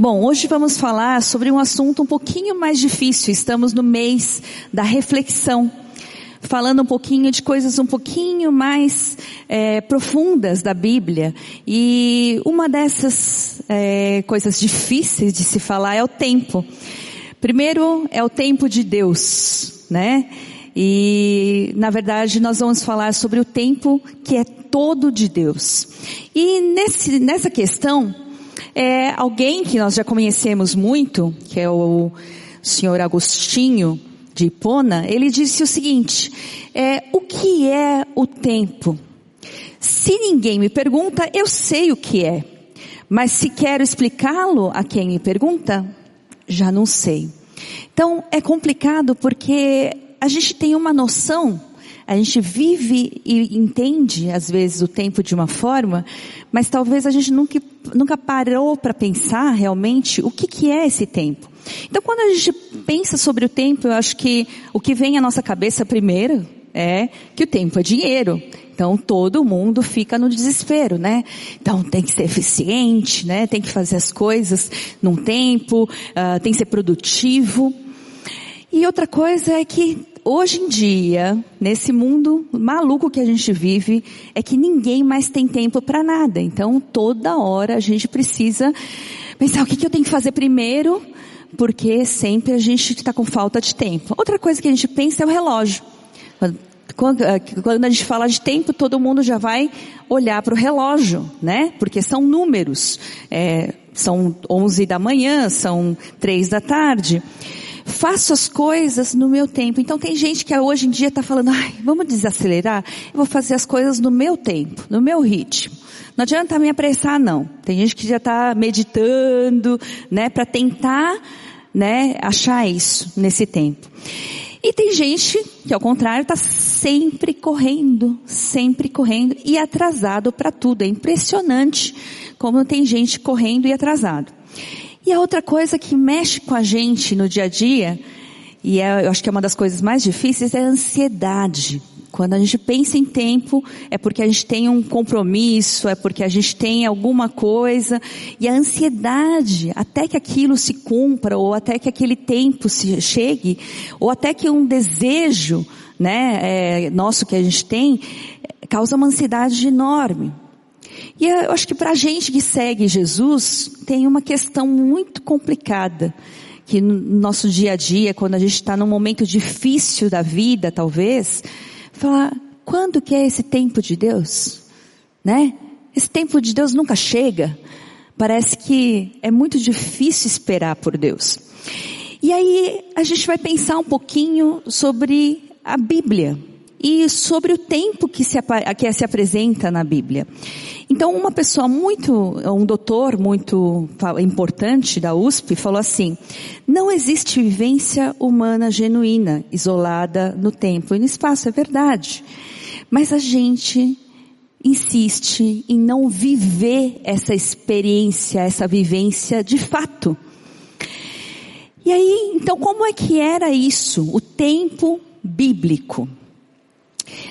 Bom, hoje vamos falar sobre um assunto um pouquinho mais difícil. Estamos no mês da reflexão, falando um pouquinho de coisas um pouquinho mais é, profundas da Bíblia. E uma dessas é, coisas difíceis de se falar é o tempo. Primeiro é o tempo de Deus, né? E, na verdade, nós vamos falar sobre o tempo que é todo de Deus. E nesse, nessa questão, é alguém que nós já conhecemos muito, que é o senhor Agostinho de Hipona, ele disse o seguinte, é, o que é o tempo? Se ninguém me pergunta, eu sei o que é. Mas se quero explicá-lo a quem me pergunta, já não sei. Então é complicado porque a gente tem uma noção a gente vive e entende, às vezes, o tempo de uma forma, mas talvez a gente nunca, nunca parou para pensar realmente o que, que é esse tempo. Então, quando a gente pensa sobre o tempo, eu acho que o que vem à nossa cabeça primeiro é que o tempo é dinheiro. Então todo mundo fica no desespero, né? Então tem que ser eficiente, né? Tem que fazer as coisas num tempo, uh, tem que ser produtivo. E outra coisa é que hoje em dia, nesse mundo maluco que a gente vive, é que ninguém mais tem tempo para nada. Então, toda hora a gente precisa pensar o que, que eu tenho que fazer primeiro, porque sempre a gente está com falta de tempo. Outra coisa que a gente pensa é o relógio. Quando, eh, quando a gente fala de tempo, todo mundo já vai olhar para o relógio, né? Porque são números. É, são 11 da manhã, são 3 da tarde faço as coisas no meu tempo. Então tem gente que hoje em dia está falando, ai, vamos desacelerar, eu vou fazer as coisas no meu tempo, no meu ritmo. Não adianta me apressar não. Tem gente que já está meditando, né, para tentar, né, achar isso nesse tempo. E tem gente que ao contrário está sempre correndo, sempre correndo e atrasado para tudo. É impressionante como tem gente correndo e atrasado. E a outra coisa que mexe com a gente no dia a dia, e é, eu acho que é uma das coisas mais difíceis, é a ansiedade. Quando a gente pensa em tempo, é porque a gente tem um compromisso, é porque a gente tem alguma coisa, e a ansiedade, até que aquilo se cumpra, ou até que aquele tempo se chegue, ou até que um desejo, né, é, nosso que a gente tem, causa uma ansiedade enorme. E eu acho que para a gente que segue Jesus, tem uma questão muito complicada, que no nosso dia a dia, quando a gente está num momento difícil da vida, talvez, falar, quando que é esse tempo de Deus? Né? Esse tempo de Deus nunca chega. Parece que é muito difícil esperar por Deus. E aí a gente vai pensar um pouquinho sobre a Bíblia e sobre o tempo que se, que se apresenta na Bíblia. Então, uma pessoa muito, um doutor muito importante da USP falou assim, não existe vivência humana genuína, isolada no tempo e no espaço, é verdade. Mas a gente insiste em não viver essa experiência, essa vivência de fato. E aí, então como é que era isso? O tempo bíblico.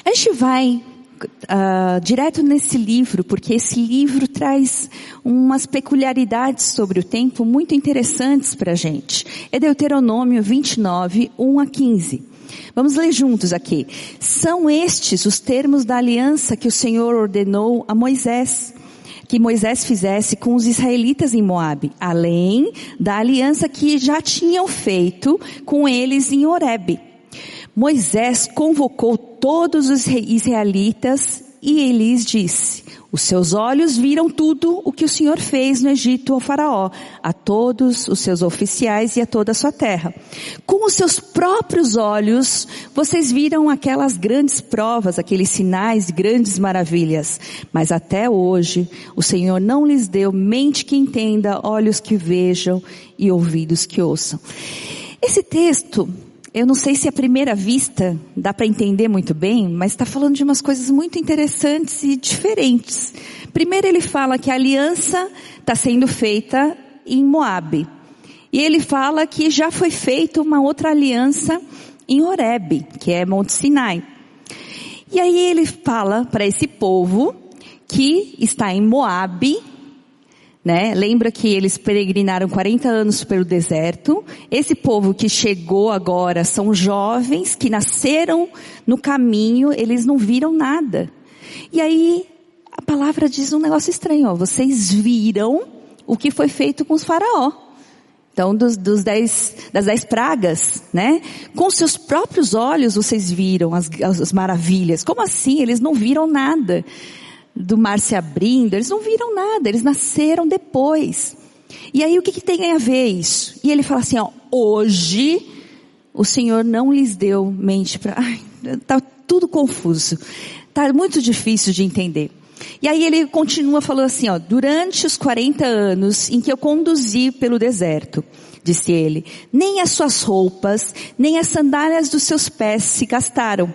A gente vai uh, direto nesse livro, porque esse livro traz umas peculiaridades sobre o tempo muito interessantes para a gente. É Deuteronômio 29, 1 a 15. Vamos ler juntos aqui. São estes os termos da aliança que o Senhor ordenou a Moisés que Moisés fizesse com os israelitas em Moabe, além da aliança que já tinham feito com eles em Horebe. Moisés convocou todos os israelitas e lhes disse, os seus olhos viram tudo o que o Senhor fez no Egito ao faraó, a todos os seus oficiais e a toda a sua terra. Com os seus próprios olhos, vocês viram aquelas grandes provas, aqueles sinais, grandes maravilhas. Mas até hoje, o Senhor não lhes deu mente que entenda, olhos que vejam e ouvidos que ouçam. Esse texto eu não sei se à primeira vista dá para entender muito bem, mas está falando de umas coisas muito interessantes e diferentes. Primeiro ele fala que a aliança está sendo feita em Moabe. E ele fala que já foi feita uma outra aliança em Horebe, que é Monte Sinai. E aí ele fala para esse povo que está em Moabe, Né? Lembra que eles peregrinaram 40 anos pelo deserto. Esse povo que chegou agora são jovens que nasceram no caminho, eles não viram nada. E aí a palavra diz um negócio estranho, ó, vocês viram o que foi feito com os faraó. Então, dos, dos dez, das dez pragas, né? Com seus próprios olhos vocês viram as, as maravilhas. Como assim? Eles não viram nada do mar se abrindo, eles não viram nada, eles nasceram depois. E aí o que, que tem a ver isso? E ele fala assim, ó, hoje o Senhor não lhes deu mente para, tá tudo confuso, tá muito difícil de entender. E aí ele continua falando assim, ó, durante os 40 anos em que eu conduzi pelo deserto, disse ele, nem as suas roupas, nem as sandálias dos seus pés se gastaram.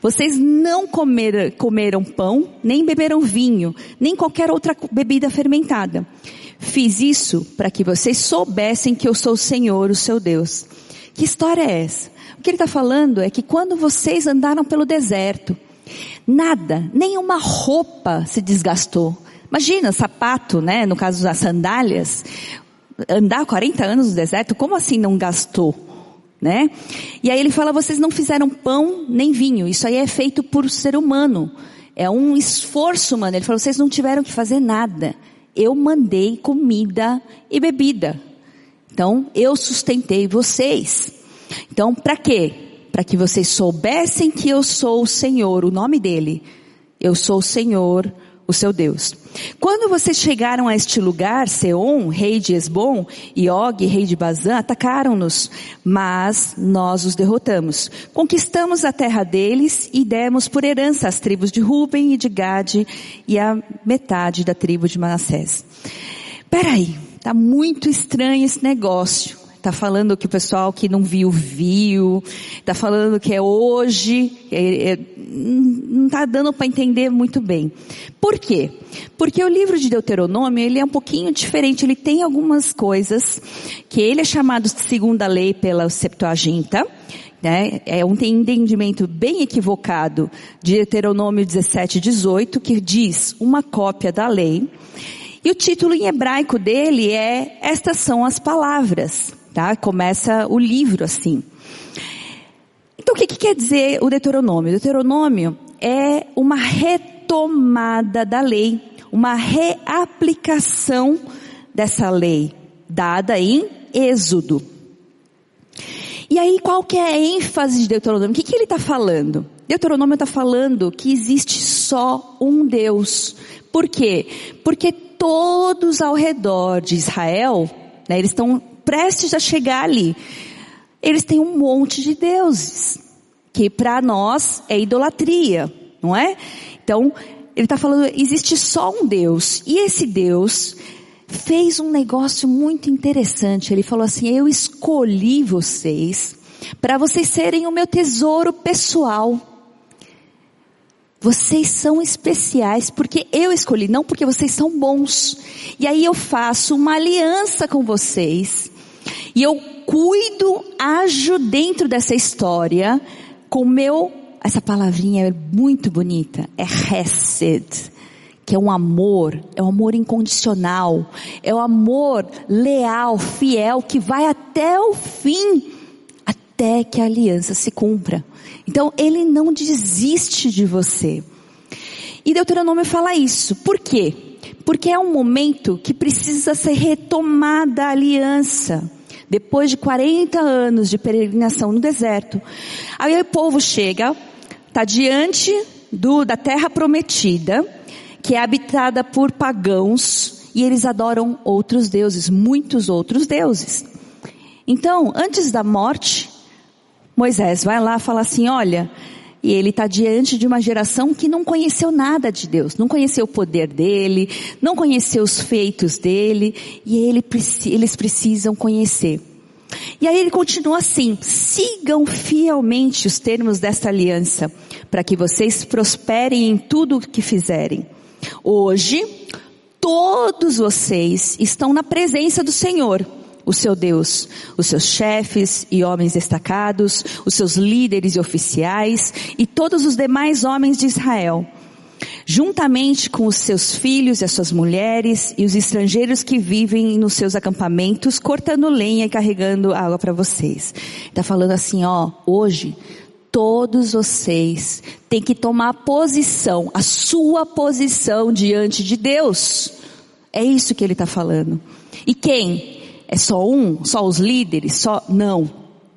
Vocês não comeram, comeram pão, nem beberam vinho, nem qualquer outra bebida fermentada. Fiz isso para que vocês soubessem que eu sou o Senhor, o seu Deus. Que história é essa? O que ele está falando é que quando vocês andaram pelo deserto, Nada, nenhuma roupa se desgastou. Imagina, sapato, né? No caso das sandálias, andar 40 anos no deserto, como assim não gastou? Né? E aí ele fala, vocês não fizeram pão nem vinho, isso aí é feito por ser humano. É um esforço humano. Ele falou, vocês não tiveram que fazer nada. Eu mandei comida e bebida. Então, eu sustentei vocês. Então, para quê? para que vocês soubessem que eu sou o Senhor, o nome dele. Eu sou o Senhor, o seu Deus. Quando vocês chegaram a este lugar, Seom, rei de Esbom, e Og, rei de Bazã, atacaram-nos, mas nós os derrotamos. Conquistamos a terra deles e demos por herança as tribos de Ruben e de Gade e a metade da tribo de Manassés. Peraí, tá muito estranho esse negócio. Tá falando que o pessoal que não viu, viu. Tá falando que é hoje. É, é, não tá dando para entender muito bem. Por quê? Porque o livro de Deuteronômio, ele é um pouquinho diferente. Ele tem algumas coisas que ele é chamado de segunda lei pela Septuaginta. Né? É um entendimento bem equivocado de Deuteronômio 17, 18, que diz uma cópia da lei. E o título em hebraico dele é Estas são as palavras tá? Começa o livro assim. Então o que, que quer dizer o Deuteronômio? Deuteronômio é uma retomada da lei, uma reaplicação dessa lei dada em Êxodo. E aí qual que é a ênfase de Deuteronômio? O que, que ele está falando? Deuteronômio está falando que existe só um Deus. Por quê? Porque todos ao redor de Israel, né, eles estão prestes a chegar ali. Eles têm um monte de deuses, que para nós é idolatria, não é? Então, ele está falando, existe só um Deus, e esse Deus fez um negócio muito interessante. Ele falou assim, eu escolhi vocês para vocês serem o meu tesouro pessoal. Vocês são especiais porque eu escolhi, não porque vocês são bons. E aí eu faço uma aliança com vocês e eu cuido, ajo dentro dessa história com meu, essa palavrinha é muito bonita, é hesed, que é um amor, é um amor incondicional, é um amor leal, fiel, que vai até o fim, até que a aliança se cumpra. Então ele não desiste de você. E Deuteronômio fala isso. Por quê? Porque é um momento que precisa ser retomada a aliança depois de 40 anos de peregrinação no deserto. Aí o povo chega, está diante do, da terra prometida, que é habitada por pagãos, e eles adoram outros deuses, muitos outros deuses. Então, antes da morte, Moisés vai lá e fala assim, olha, e ele está diante de uma geração que não conheceu nada de Deus, não conheceu o poder dele, não conheceu os feitos dele, e ele, eles precisam conhecer. E aí ele continua assim, sigam fielmente os termos desta aliança, para que vocês prosperem em tudo o que fizerem. Hoje, todos vocês estão na presença do Senhor o seu Deus, os seus chefes e homens destacados, os seus líderes e oficiais e todos os demais homens de Israel. juntamente com os seus filhos e as suas mulheres e os estrangeiros que vivem nos seus acampamentos, cortando lenha e carregando água para vocês. Está falando assim, ó, hoje todos vocês têm que tomar posição, a sua posição diante de Deus. É isso que ele está falando. E quem? É só um? Só os líderes? Só? Não.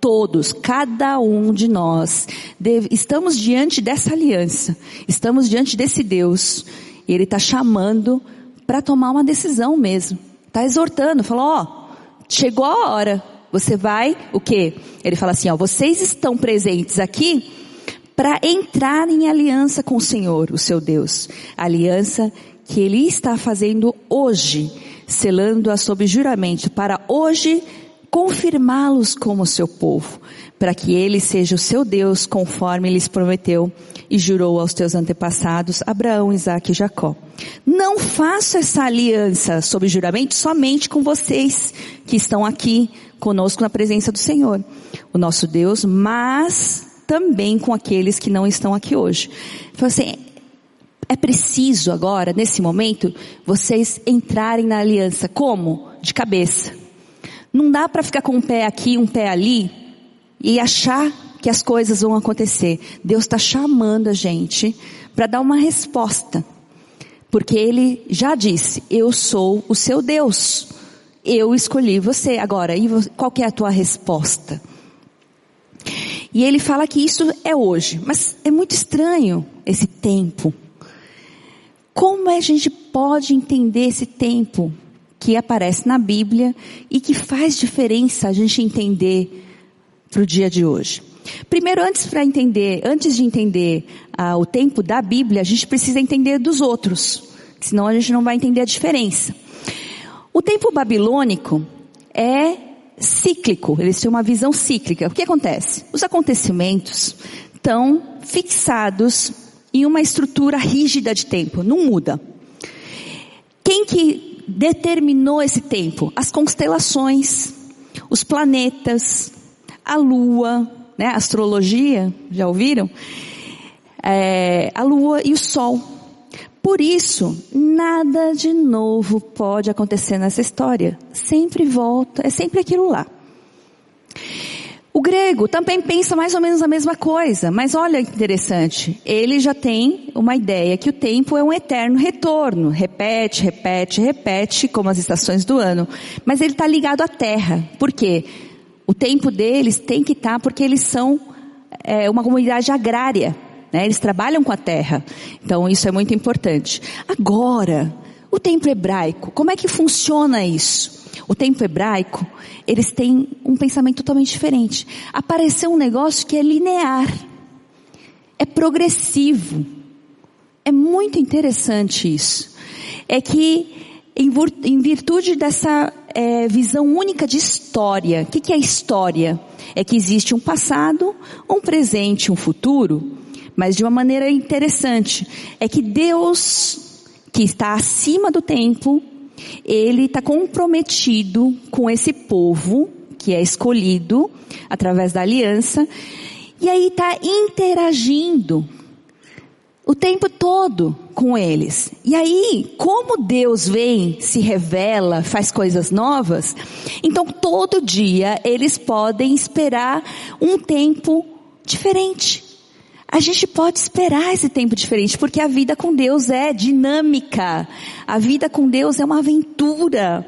Todos, cada um de nós, deve, estamos diante dessa aliança, estamos diante desse Deus, e Ele está chamando para tomar uma decisão mesmo. Está exortando, falou, ó, chegou a hora, você vai, o quê? Ele fala assim, ó, vocês estão presentes aqui para entrar em aliança com o Senhor, o seu Deus. Aliança que Ele está fazendo hoje, selando-a sob juramento para hoje confirmá-los como seu povo, para que Ele seja o seu Deus conforme lhes prometeu e jurou aos teus antepassados, Abraão, Isaac e Jacó. Não faço essa aliança sob juramento somente com vocês que estão aqui conosco na presença do Senhor, o nosso Deus, mas também com aqueles que não estão aqui hoje. Então assim, é preciso agora, nesse momento, vocês entrarem na aliança. Como? De cabeça. Não dá para ficar com um pé aqui, um pé ali e achar que as coisas vão acontecer. Deus está chamando a gente para dar uma resposta. Porque Ele já disse, eu sou o seu Deus. Eu escolhi você. Agora, e qual que é a tua resposta? E ele fala que isso é hoje. Mas é muito estranho esse tempo. Como é a gente pode entender esse tempo que aparece na Bíblia e que faz diferença a gente entender para o dia de hoje? Primeiro, antes para entender, antes de entender ah, o tempo da Bíblia, a gente precisa entender dos outros, senão a gente não vai entender a diferença. O tempo babilônico é cíclico, eles têm uma visão cíclica. O que acontece? Os acontecimentos estão fixados em uma estrutura rígida de tempo, não muda. Quem que determinou esse tempo? As constelações, os planetas, a lua, né? Astrologia, já ouviram? É, a lua e o sol. Por isso, nada de novo pode acontecer nessa história. Sempre volta, é sempre aquilo lá. O grego também pensa mais ou menos a mesma coisa, mas olha que interessante. Ele já tem uma ideia que o tempo é um eterno retorno. Repete, repete, repete, como as estações do ano. Mas ele está ligado à Terra. Por quê? O tempo deles tem que estar tá porque eles são é, uma comunidade agrária. Né? Eles trabalham com a terra. Então isso é muito importante. Agora, o tempo hebraico, como é que funciona isso? O tempo hebraico, eles têm um pensamento totalmente diferente. Apareceu um negócio que é linear. É progressivo. É muito interessante isso. É que, em virtude dessa é, visão única de história. O que, que é história? É que existe um passado, um presente, um futuro, mas de uma maneira interessante. É que Deus, que está acima do tempo, ele está comprometido com esse povo que é escolhido através da aliança, e aí está interagindo o tempo todo com eles. E aí, como Deus vem, se revela, faz coisas novas, então todo dia eles podem esperar um tempo diferente. A gente pode esperar esse tempo diferente, porque a vida com Deus é dinâmica. A vida com Deus é uma aventura.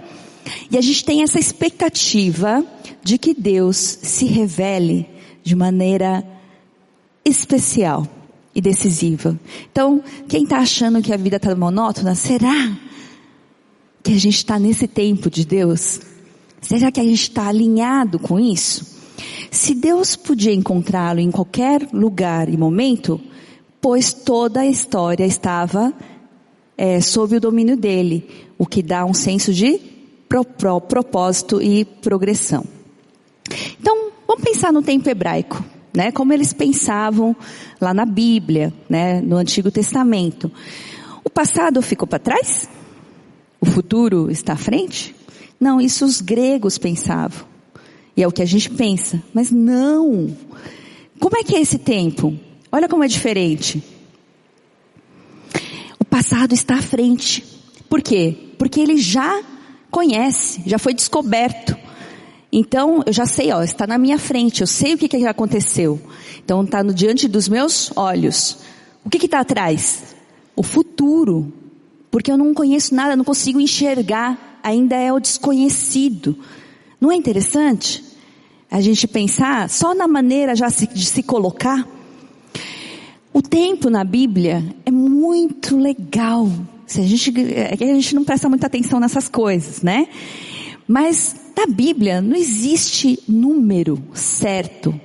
E a gente tem essa expectativa de que Deus se revele de maneira especial e decisiva. Então, quem está achando que a vida está monótona, será que a gente está nesse tempo de Deus? Será que a gente está alinhado com isso? Se Deus podia encontrá-lo em qualquer lugar e momento, pois toda a história estava é, sob o domínio dele, o que dá um senso de pro, pro, propósito e progressão. Então, vamos pensar no tempo hebraico né? Como eles pensavam lá na Bíblia, né? No Antigo Testamento. O passado ficou para trás? O futuro está à frente? Não, isso os gregos pensavam. E é o que a gente pensa. Mas não. Como é que é esse tempo? Olha como é diferente. passado está à frente. Por quê? Porque ele já conhece, já foi descoberto. Então, eu já sei, ó, está na minha frente, eu sei o que, que aconteceu. Então, está no diante dos meus olhos. O que está atrás? O futuro. Porque eu não conheço nada, não consigo enxergar, ainda é o desconhecido. Não é interessante? A gente pensar só na maneira já de se colocar? O tempo na Bíblia é muito legal. Se a gente, é a gente não presta muita atenção nessas coisas, né? Mas na Bíblia não existe número certo.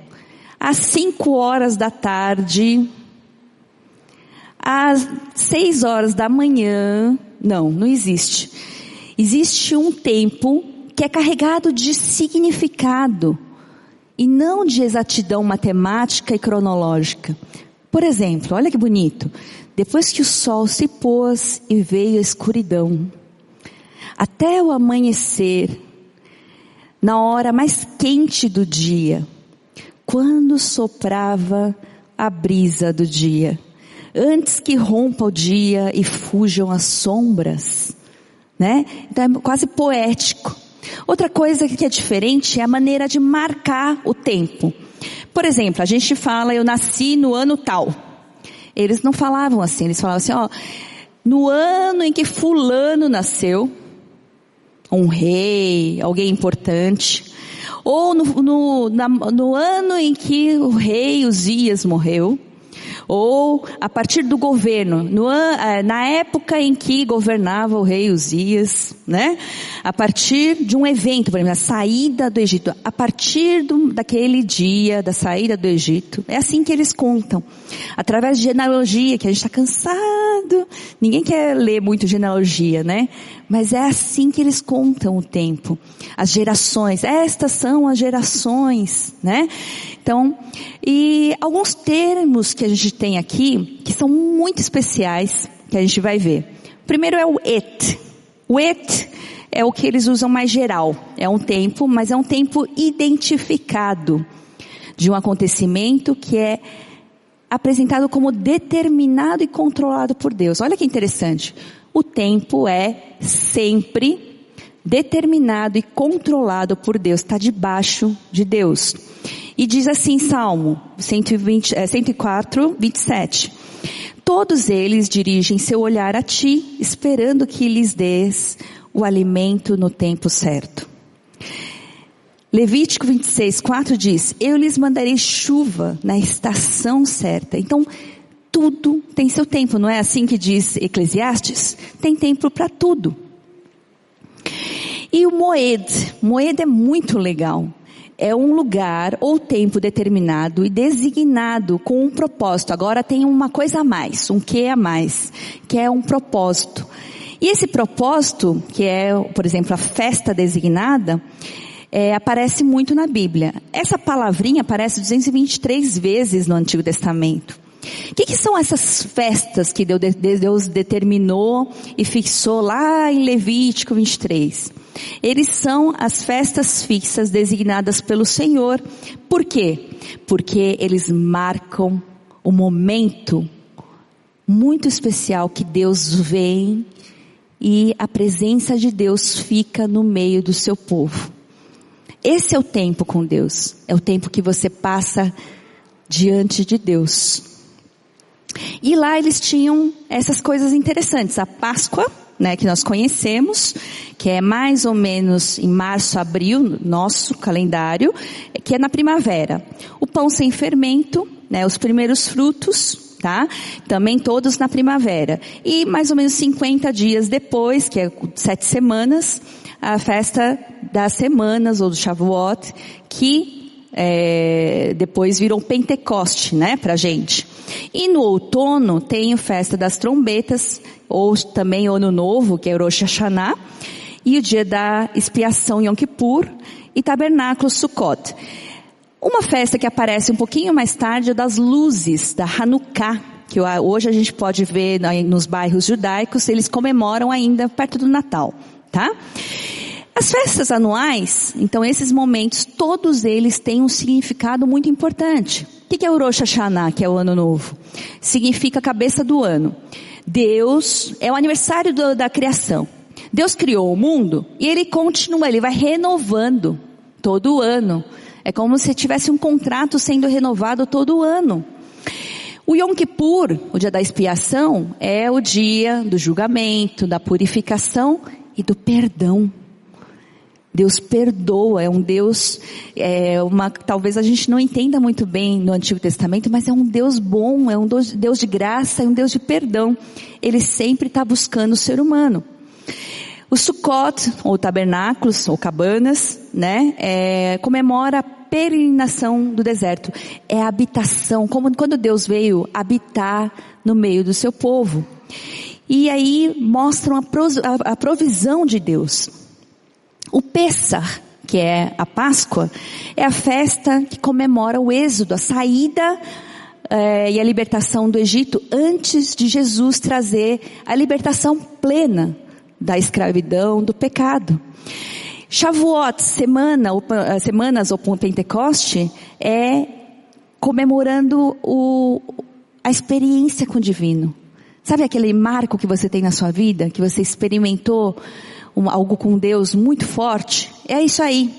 Às cinco horas da tarde, às seis horas da manhã, não, não existe. Existe um tempo que é carregado de significado e não de exatidão matemática e cronológica. Por exemplo, olha que bonito. Depois que o sol se pôs e veio a escuridão, até o amanhecer, na hora mais quente do dia, quando soprava a brisa do dia, antes que rompa o dia e fujam as sombras, né? Então é quase poético. Outra coisa que é diferente é a maneira de marcar o tempo. Por exemplo, a gente fala, eu nasci no ano tal. Eles não falavam assim, eles falavam assim, ó, no ano em que fulano nasceu, um rei, alguém importante, ou no, no, na, no ano em que o rei Uzias morreu, ou a partir do governo, no, eh, na época em que governava o rei Uzias, né? A partir de um evento, por exemplo, a saída do Egito, a partir do, daquele dia da saída do Egito, é assim que eles contam. Através de genealogia, que a gente está cansado, ninguém quer ler muito genealogia, né? Mas é assim que eles contam o tempo. As gerações, estas são as gerações, né? Então, e alguns termos que a gente tem aqui, que são muito especiais, que a gente vai ver. Primeiro é o et. Et é o que eles usam mais geral. É um tempo, mas é um tempo identificado de um acontecimento que é apresentado como determinado e controlado por Deus. Olha que interessante. O tempo é sempre determinado e controlado por Deus, está debaixo de Deus. E diz assim Salmo 120, é, 104, 27. Todos eles dirigem seu olhar a ti, esperando que lhes des o alimento no tempo certo. Levítico 26, 4 diz, eu lhes mandarei chuva na estação certa. Então, tudo tem seu tempo, não é assim que diz Eclesiastes? Tem tempo para tudo. E o Moed, Moed é muito legal é um lugar ou tempo determinado e designado com um propósito. Agora tem uma coisa a mais, um que a mais, que é um propósito. E esse propósito, que é, por exemplo, a festa designada, é, aparece muito na Bíblia. Essa palavrinha aparece 223 vezes no Antigo Testamento. O que, que, são essas festas que Deus determinou e fixou lá em Levítico 23? Eles são as festas fixas designadas pelo Senhor. Por quê? Porque eles marcam o momento muito especial que Deus vem e a presença de Deus fica no meio do seu povo. Esse é o tempo com Deus. É o tempo que você passa diante de Deus. E lá eles tinham essas coisas interessantes. A Páscoa, né, que nós conhecemos, que é mais ou menos em março, abril, nosso calendário, que é na primavera. O pão sem fermento, né, os primeiros frutos, tá? Também todos na primavera. E mais ou menos 50 dias depois, que é sete semanas, a festa das semanas ou do Shavuot, que é, depois virou Pentecoste, né, pra gente. E no outono tem a festa das trombetas, ou também o ano novo, que é o Rosh Hashanah, e o dia da expiação Yom Kippur, e tabernáculo Sukkot. Uma festa que aparece um pouquinho mais tarde é das luzes, da Hanukkah, que hoje a gente pode ver nos bairros judaicos, eles comemoram ainda perto do Natal, tá? As festas anuais, então esses momentos, todos eles têm um significado muito importante. O que é o Rosh Hashanah, que é o ano novo? Significa cabeça do ano. Deus, é o aniversário do, da criação. Deus criou o mundo e ele continua, ele vai renovando todo ano. É como se tivesse um contrato sendo renovado todo ano. O Yom Kippur, o dia da expiação, é o dia do julgamento, da purificação e do perdão. Deus perdoa, é um Deus, é uma, talvez a gente não entenda muito bem no Antigo Testamento, mas é um Deus bom, é um Deus de graça, é um Deus de perdão. Ele sempre está buscando o ser humano. O Sukkot, ou tabernáculos, ou cabanas, né, é, comemora a peregrinação do deserto. É a habitação, como quando Deus veio habitar no meio do seu povo. E aí mostram a provisão de Deus. O Pessah, que é a Páscoa, é a festa que comemora o êxodo, a saída é, e a libertação do Egito antes de Jesus trazer a libertação plena da escravidão, do pecado. Shavuot, semana, eh, semanas ou Pentecoste, é comemorando o, a experiência com o divino. Sabe aquele marco que você tem na sua vida, que você experimentou algo com Deus muito forte, é isso aí.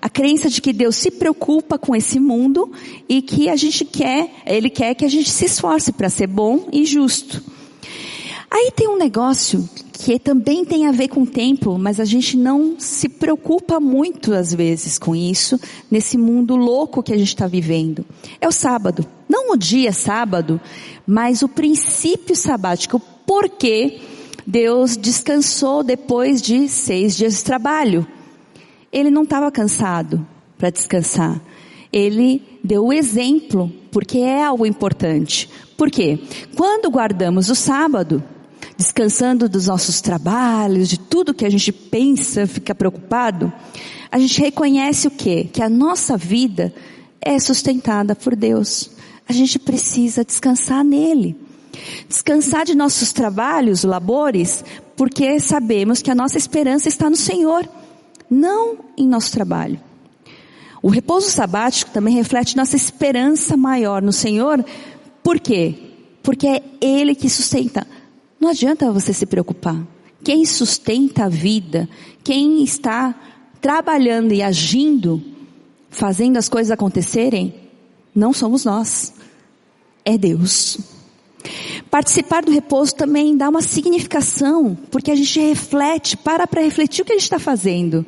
A crença de que Deus se preocupa com esse mundo e que a gente quer, Ele quer que a gente se esforce para ser bom e justo. Aí tem um negócio que também tem a ver com o tempo, mas a gente não se preocupa muito às vezes com isso, nesse mundo louco que a gente está vivendo. É o sábado. Não o dia sábado, mas o princípio sabático. Por quê? Deus descansou depois de seis dias de trabalho. Ele não estava cansado para descansar. Ele deu o exemplo, porque é algo importante. Por quê? Quando guardamos o sábado, descansando dos nossos trabalhos, de tudo que a gente pensa, fica preocupado, a gente reconhece o quê? Que a nossa vida é sustentada por Deus. A gente precisa descansar nele. Descansar de nossos trabalhos, labores, porque sabemos que a nossa esperança está no Senhor, não em nosso trabalho. O repouso sabático também reflete nossa esperança maior no Senhor, por quê? Porque é Ele que sustenta. Não adianta você se preocupar. Quem sustenta a vida, quem está trabalhando e agindo, fazendo as coisas acontecerem, não somos nós. É Deus. Participar do repouso também dá uma significação, porque a gente reflete, para para refletir o que a gente está fazendo.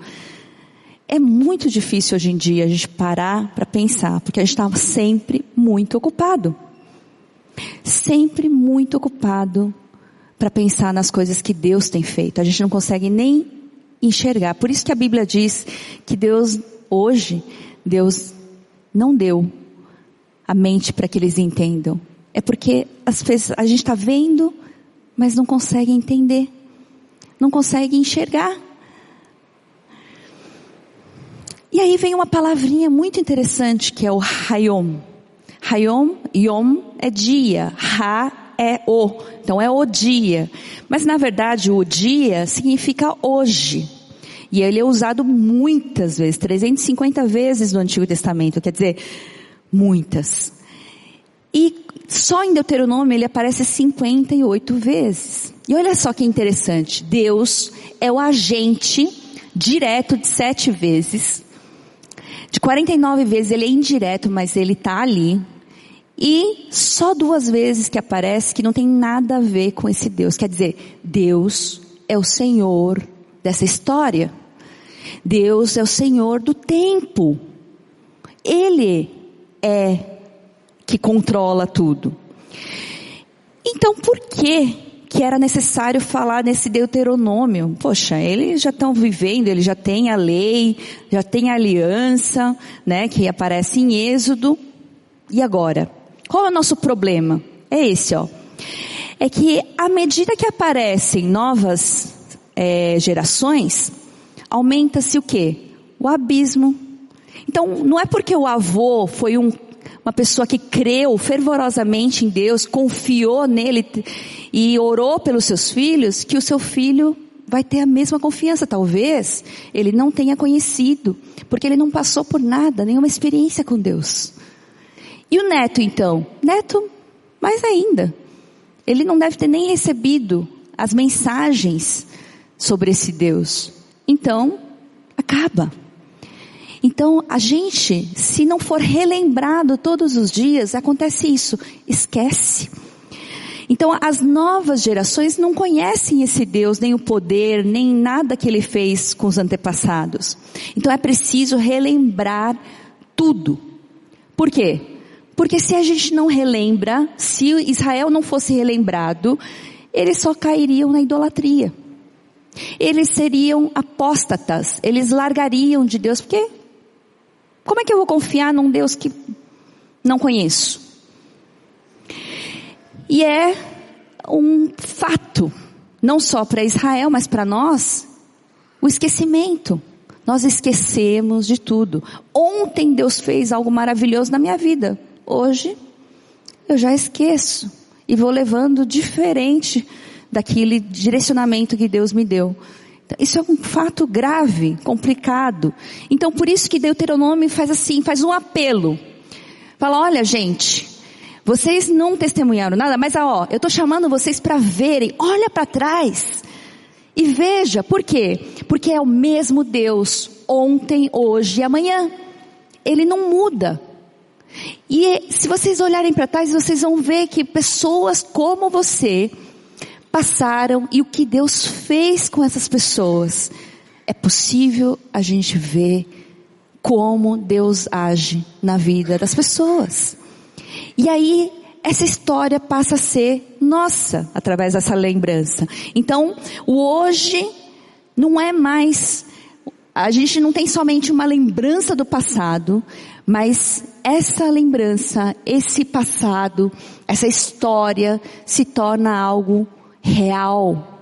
É muito difícil hoje em dia a gente parar para pensar, porque a gente estava sempre muito ocupado. Sempre muito ocupado para pensar nas coisas que Deus tem feito. A gente não consegue nem enxergar. Por isso que a Bíblia diz que Deus, hoje, Deus não deu a mente para que eles entendam. É porque às vezes a gente está vendo, mas não consegue entender, não consegue enxergar. E aí vem uma palavrinha muito interessante que é o Hayom. Hayom, Yom é dia, Ha é o, então é o dia. Mas na verdade o dia significa hoje. E ele é usado muitas vezes, 350 vezes no Antigo Testamento, quer dizer, muitas. E só em Deuteronômio ele aparece 58 vezes. E olha só que interessante, Deus é o agente direto de sete vezes. De 49 vezes ele é indireto, mas ele está ali. E só duas vezes que aparece que não tem nada a ver com esse Deus. Quer dizer, Deus é o Senhor dessa história. Deus é o Senhor do tempo. Ele é que controla tudo. Então por que que era necessário falar nesse Deuteronômio? Poxa, eles já estão vivendo, eles já têm a lei, já tem a aliança, né, que aparece em Êxodo. E agora? Qual é o nosso problema? É esse, ó. É que à medida que aparecem novas é, gerações, aumenta-se o quê? O abismo. Então, não é porque o avô foi um uma pessoa que creu fervorosamente em Deus, confiou nele e orou pelos seus filhos, que o seu filho vai ter a mesma confiança. Talvez ele não tenha conhecido, porque ele não passou por nada, nenhuma experiência com Deus. E o neto então? Neto, mais ainda. Ele não deve ter nem recebido as mensagens sobre esse Deus. Então, acaba. Então, a gente, se não for relembrado todos os dias, acontece isso, esquece. Então, as novas gerações não conhecem esse Deus, nem o poder, nem nada que ele fez com os antepassados. Então, é preciso relembrar tudo. Por quê? Porque se a gente não relembra, se Israel não fosse relembrado, eles só cairiam na idolatria. Eles seriam apóstatas, eles largariam de Deus, porque como é que eu vou confiar num Deus que não conheço? E é um fato, não só para Israel, mas para nós, o esquecimento. Nós esquecemos de tudo. Ontem Deus fez algo maravilhoso na minha vida. Hoje, eu já esqueço. E vou levando diferente daquele direcionamento que Deus me deu. Isso é um fato grave, complicado. Então por isso que Deuteronômio faz assim, faz um apelo. Fala, olha gente, vocês não testemunharam nada, mas ó, eu estou chamando vocês para verem, olha para trás. E veja, por quê? Porque é o mesmo Deus, ontem, hoje e amanhã. Ele não muda. E se vocês olharem para trás, vocês vão ver que pessoas como você, passaram e o que Deus fez com essas pessoas. É possível a gente ver como Deus age na vida das pessoas. E aí, essa história passa a ser nossa, através dessa lembrança. Então, o hoje não é mais, a gente não tem somente uma lembrança do passado, mas essa lembrança, esse passado, essa história se torna algo real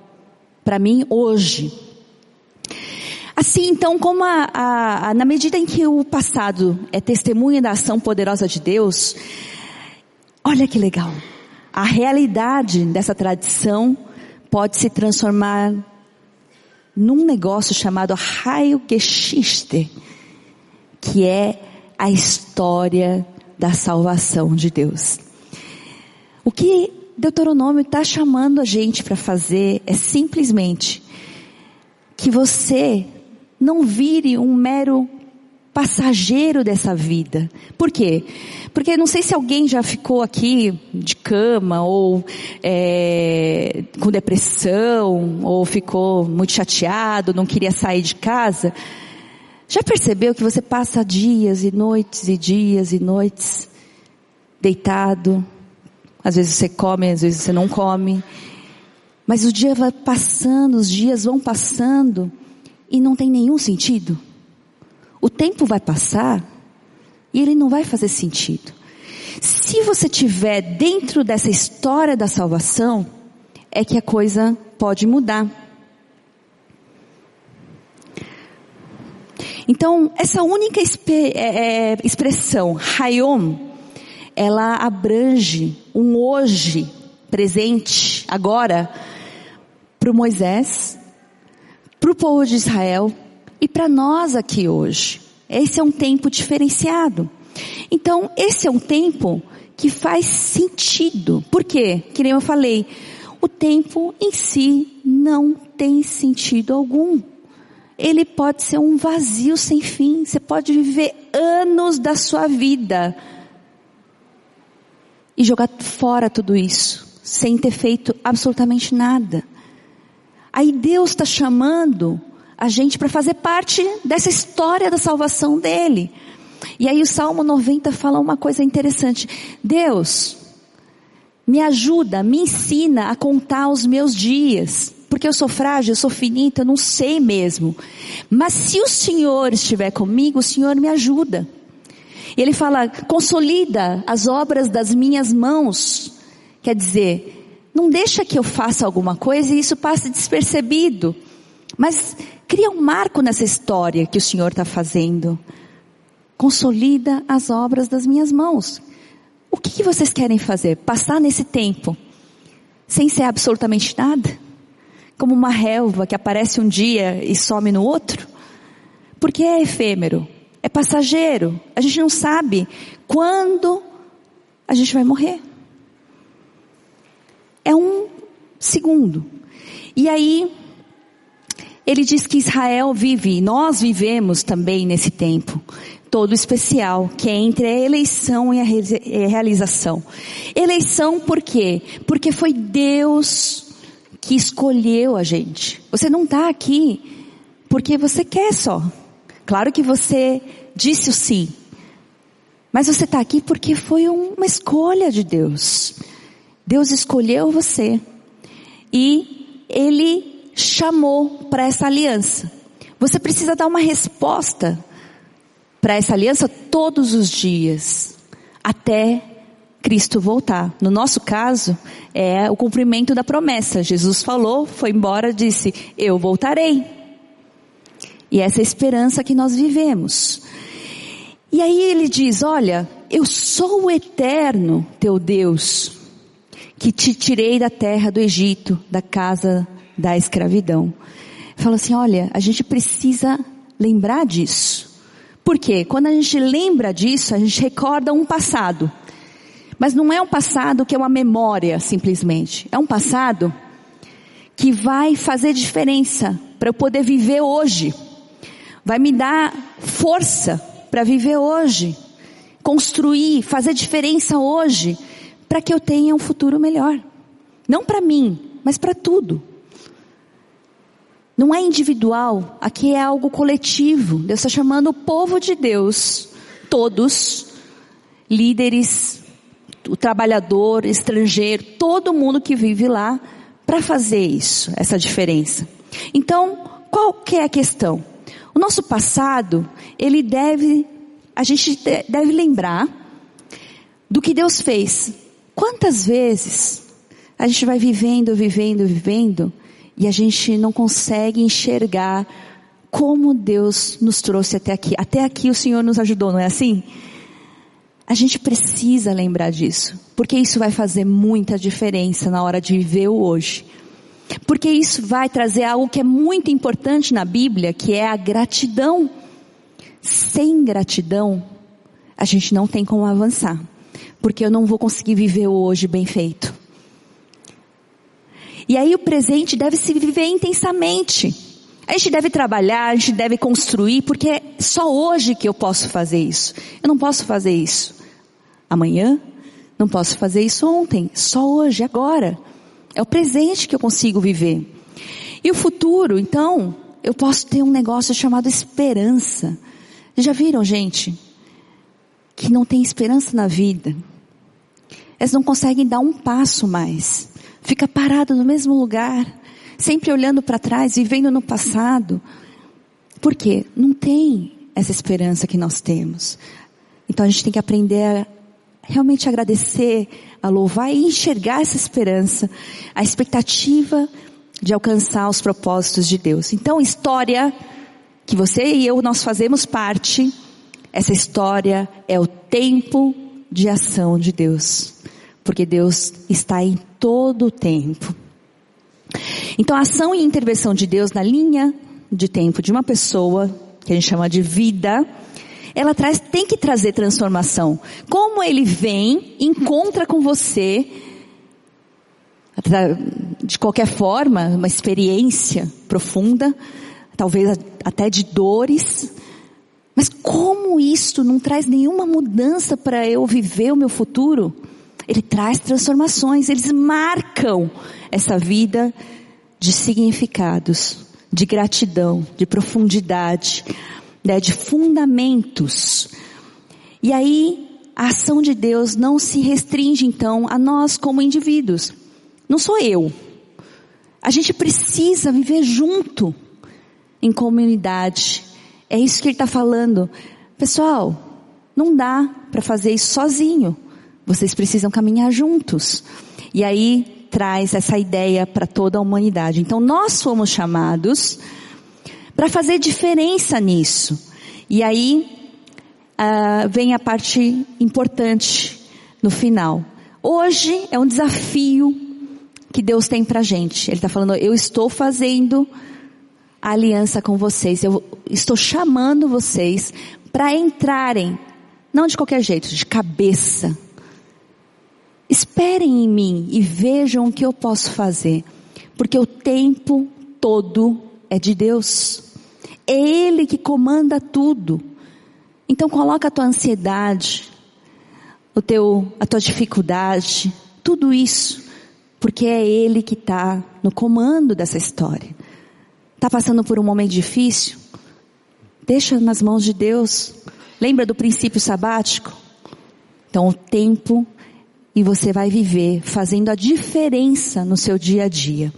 para mim hoje. Assim, então, como a, a, a, na medida em que o passado é testemunha da ação poderosa de Deus, olha que legal. A realidade dessa tradição pode se transformar num negócio chamado Heilgeschichte, que é a história da salvação de Deus. O que Deuteronômio está chamando a gente para fazer é simplesmente que você não vire um mero passageiro dessa vida. Por quê? Porque não sei se alguém já ficou aqui de cama ou é, com depressão ou ficou muito chateado, não queria sair de casa. Já percebeu que você passa dias e noites e dias e noites deitado, às vezes você come, às vezes você não come. Mas o dia vai passando, os dias vão passando e não tem nenhum sentido. O tempo vai passar e ele não vai fazer sentido. Se você tiver dentro dessa história da salvação, é que a coisa pode mudar. Então, essa única é, é, expressão, Hayom, ela abrange um hoje, presente, agora, para o Moisés, para o povo de Israel e para nós aqui hoje. Esse é um tempo diferenciado. Então, esse é um tempo que faz sentido. Por quê? Que nem eu falei, o tempo em si não tem sentido algum. Ele pode ser um vazio sem fim. Você pode viver anos da sua vida e jogar fora tudo isso, sem ter feito absolutamente nada. Aí Deus está chamando a gente para fazer parte dessa história da salvação dele. E aí o Salmo 90 fala uma coisa interessante. Deus, me ajuda, me ensina a contar os meus dias. Porque eu sou frágil, eu sou finita, eu não sei mesmo. Mas se o Senhor estiver comigo, o Senhor me ajuda. E ele fala, consolida as obras das minhas mãos. Quer dizer, não deixa que eu faça alguma coisa e isso passe despercebido. Mas cria um marco nessa história que o Senhor está fazendo. Consolida as obras das minhas mãos. O que, que vocês querem fazer? Passar nesse tempo sem ser absolutamente nada? Como uma relva que aparece um dia e some no outro? Porque é efêmero é passageiro. A gente não sabe quando a gente vai morrer. é um segundo. E aí, ele diz que Israel vive, nós vivemos também nesse tempo todo especial, que é entre a eleição e a realização. Eleição por quê? Porque foi Deus que escolheu a gente. Você não está aqui porque você quer só. Claro que você disse o sim. Mas você está aqui porque foi uma escolha de Deus. Deus escolheu você. E Ele chamou para essa aliança. Você precisa dar uma resposta para essa aliança todos os dias, até Cristo voltar. No nosso caso, é o cumprimento da promessa. Jesus falou, foi embora, disse, eu voltarei. E essa é a esperança que nós vivemos. E aí ele diz, olha, eu sou o eterno teu Deus, que te tirei da terra do Egito, da casa da escravidão. Fala assim, olha, a gente precisa lembrar disso. Por quê? Quando a gente lembra disso, a gente recorda um passado. Mas não é um passado que é uma memória, simplesmente. É um passado que vai fazer diferença para eu poder viver hoje. Vai me dar força para viver hoje. Construir, fazer diferença hoje, para que eu tenha um futuro melhor. Não para mim, mas para tudo. Não é individual, aqui é algo coletivo. Deus está chamando o povo de Deus, todos, líderes, o trabalhador, estrangeiro, todo mundo que vive lá, para fazer isso, essa diferença. Então, qual que é a questão? O nosso passado, ele deve, a gente deve lembrar do que Deus fez. Quantas vezes a gente vai vivendo, vivendo, vivendo, e a gente não consegue enxergar como Deus nos trouxe até aqui. Até aqui o Senhor nos ajudou, não é assim? A gente precisa lembrar disso, porque isso vai fazer muita diferença na hora de viver o hoje. Porque isso vai trazer algo que é muito importante na Bíblia, que é a gratidão. Sem gratidão, a gente não tem como avançar. Porque eu não vou conseguir viver hoje bem feito. E aí o presente deve se viver intensamente. A gente deve trabalhar, a gente deve construir, porque é só hoje que eu posso fazer isso. Eu não posso fazer isso amanhã, não posso fazer isso ontem, só hoje, agora. É o presente que eu consigo viver. E o futuro, então, eu posso ter um negócio chamado esperança. Já viram, gente, que não tem esperança na vida? Eles não conseguem dar um passo mais fica parado no mesmo lugar, sempre olhando para trás, vivendo no passado. Por quê? Não tem essa esperança que nós temos. Então a gente tem que aprender a realmente agradecer, a louvar e enxergar essa esperança, a expectativa de alcançar os propósitos de Deus. Então, história que você e eu nós fazemos parte, essa história é o tempo de ação de Deus porque Deus está em todo o tempo. Então a ação e intervenção de Deus na linha de tempo de uma pessoa, que a gente chama de vida, ela traz, tem que trazer transformação. Como ele vem, encontra com você, de qualquer forma, uma experiência profunda, talvez até de dores, mas como isto não traz nenhuma mudança para eu viver o meu futuro? Ele traz transformações, eles marcam essa vida de significados, de gratidão, de profundidade, né, de fundamentos. E aí, a ação de Deus não se restringe então a nós como indivíduos. Não sou eu. A gente precisa viver junto, em comunidade. É isso que ele está falando. Pessoal, não dá para fazer isso sozinho. Vocês precisam caminhar juntos. E aí traz essa ideia para toda a humanidade. Então nós fomos chamados para fazer diferença nisso. E aí uh, vem a parte importante no final. Hoje é um desafio que Deus tem para gente. Ele está falando: eu estou fazendo a aliança com vocês. Eu estou chamando vocês para entrarem, não de qualquer jeito, de cabeça Esperem em mim e vejam o que eu posso fazer, porque o tempo todo é de Deus. É Ele que comanda tudo. Então coloca a tua ansiedade, o teu, a tua dificuldade, tudo isso, porque é Ele que está no comando dessa história. Está passando por um momento difícil? Deixa nas mãos de Deus. Lembra do princípio sabático? Então o tempo e você vai viver fazendo a diferença no seu dia a dia.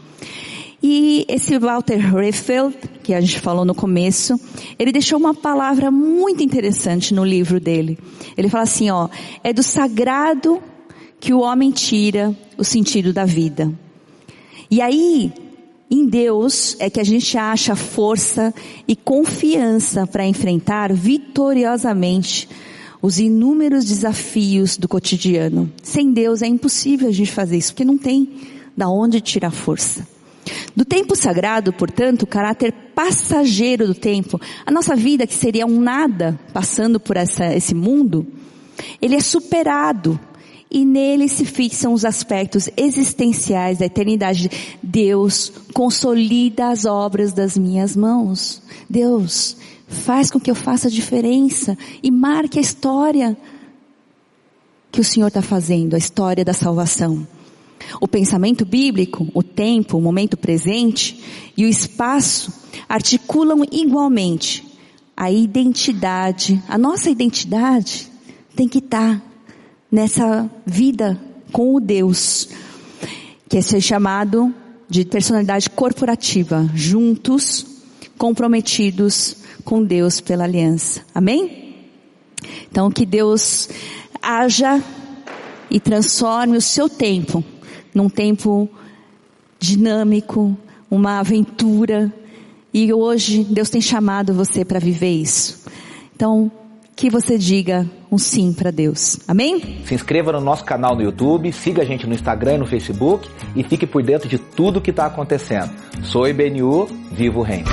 E esse Walter Reffeld, que a gente falou no começo, ele deixou uma palavra muito interessante no livro dele. Ele fala assim, ó, é do sagrado que o homem tira o sentido da vida. E aí, em Deus é que a gente acha força e confiança para enfrentar vitoriosamente os inúmeros desafios do cotidiano. Sem Deus é impossível a gente fazer isso, porque não tem da onde tirar força. Do tempo sagrado, portanto, o caráter passageiro do tempo, a nossa vida que seria um nada passando por essa, esse mundo, ele é superado e nele se fixam os aspectos existenciais da eternidade. Deus consolida as obras das minhas mãos. Deus faz com que eu faça a diferença e marque a história que o Senhor está fazendo, a história da salvação. O pensamento bíblico, o tempo, o momento presente e o espaço articulam igualmente a identidade, a nossa identidade tem que estar nessa vida com o Deus, que é ser chamado de personalidade corporativa, juntos, comprometidos com Deus pela aliança. Amém? Então que Deus haja e transforme o seu tempo num tempo dinâmico, uma aventura. E hoje Deus tem chamado você para viver isso. Então, que você diga um sim para Deus. Amém? Se inscreva no nosso canal no YouTube, siga a gente no Instagram e no Facebook e fique por dentro de tudo que está acontecendo. Sou IBNU, vivo o reino.